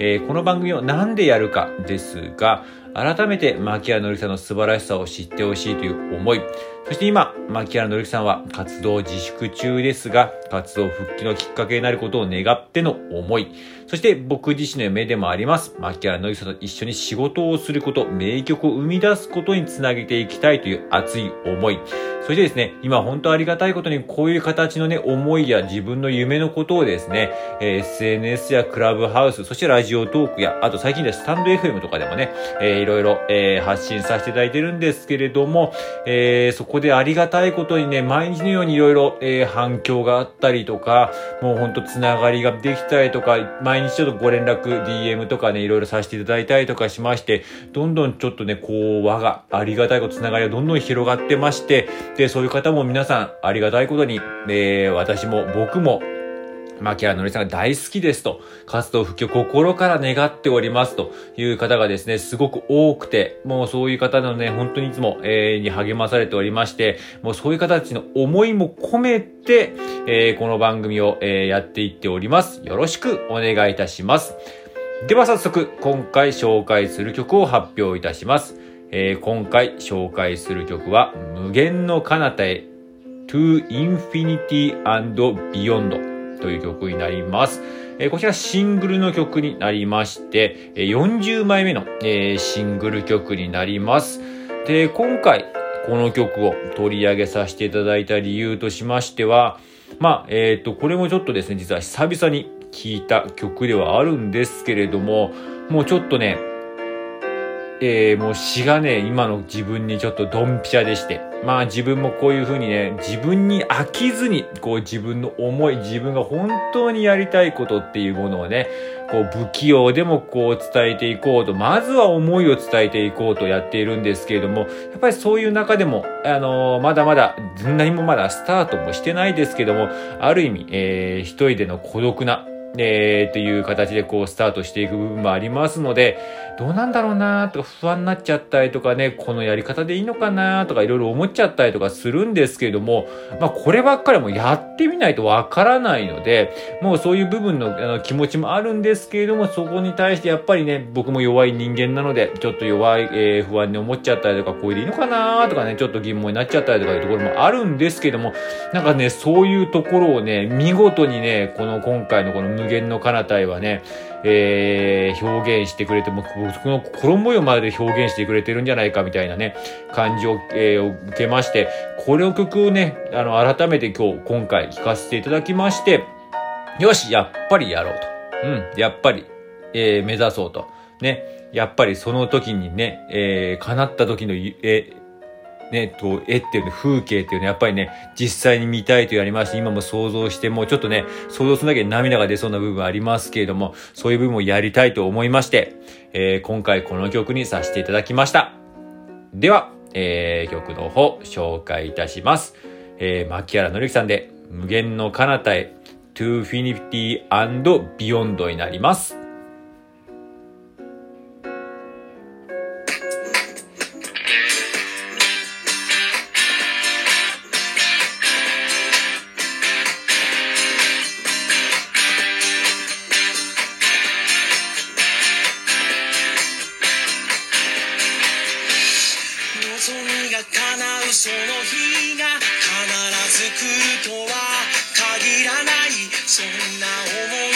えー、この番組を何でやるかですが、改めて牧原紀之さんの素晴らしさを知ってほしいという思い、そして今、牧原紀之さんは活動自粛中ですが、活動復帰のきっかけになることを願っての思い、そして僕自身の夢でもあります、牧原紀之さんと一緒に仕事をすること、名曲を生み出すことにつなげていきたいという熱い思い、そしてですね、今本当ありがたいことにこういう形のね、思いや自分の夢のことをですね、え、SNS やクラブハウス、そしてラジオトークや、あと最近ではスタンド FM とかでもね、えー、いろいろ、えー、発信させていただいてるんですけれども、えー、そこでありがたいことにね、毎日のようにいろいろ、えー、反響があったりとか、もうほんとつながりができたりとか、毎日ちょっとご連絡、DM とかね、いろいろさせていただいたりとかしまして、どんどんちょっとね、こう、輪がありがたいこと、つながりがどんどん広がってまして、で、そういう方も皆さんありがたいことに、えー、私も僕も牧原のりさんが大好きですと、活動復帰を心から願っておりますという方がですね、すごく多くて、もうそういう方のね、本当にいつも、えー、に励まされておりまして、もうそういう方たちの思いも込めて、えー、この番組を、えー、やっていっております。よろしくお願いいたします。では早速、今回紹介する曲を発表いたします。えー、今回紹介する曲は、無限の彼方へ To Infinity and Beyond という曲になります。えー、こちらシングルの曲になりまして、40枚目の、えー、シングル曲になります。で、今回この曲を取り上げさせていただいた理由としましては、まあ、えっ、ー、と、これもちょっとですね、実は久々に聴いた曲ではあるんですけれども、もうちょっとね、えー、もう詩がね、今の自分にちょっとドンピシャでして。まあ自分もこういう風にね、自分に飽きずに、こう自分の思い、自分が本当にやりたいことっていうものをね、こう不器用でもこう伝えていこうと、まずは思いを伝えていこうとやっているんですけれども、やっぱりそういう中でも、あのー、まだまだ、何もまだスタートもしてないですけども、ある意味、えー、一人での孤独な、えー、っていう形でこうスタートしていく部分もありますので、どうなんだろうなとか不安になっちゃったりとかね、このやり方でいいのかなとかいろいろ思っちゃったりとかするんですけれども、まあこればっかりもやってみないとわからないので、もうそういう部分のあの気持ちもあるんですけれども、そこに対してやっぱりね、僕も弱い人間なので、ちょっと弱い、えー、不安に思っちゃったりとか、これでいいのかなとかね、ちょっと疑問になっちゃったりとかいうところもあるんですけども、なんかね、そういうところをね、見事にね、この今回のこの無限の彼方へはね、えー、表現してくれても、僕の心模様まで表現してくれてるんじゃないかみたいなね、感じを、えー、受けまして、これを曲をね、あの、改めて今日、今回聴かせていただきまして、よし、やっぱりやろうと。うん、やっぱり、えー、目指そうと。ね、やっぱりその時にね、えー、叶った時の、えー、ね、と、絵っていうね、風景っていうね、やっぱりね、実際に見たいとやりますし、今も想像してもう、ちょっとね、想像するだけで涙が出そうな部分ありますけれども、そういう部分をやりたいと思いまして、えー、今回この曲にさせていただきました。では、えー、曲の方、紹介いたします。えー、牧原のりきさんで、無限の彼方へ、to infinity and beyond になります。君が叶うその日が必ず来るとは限らない。そんな思い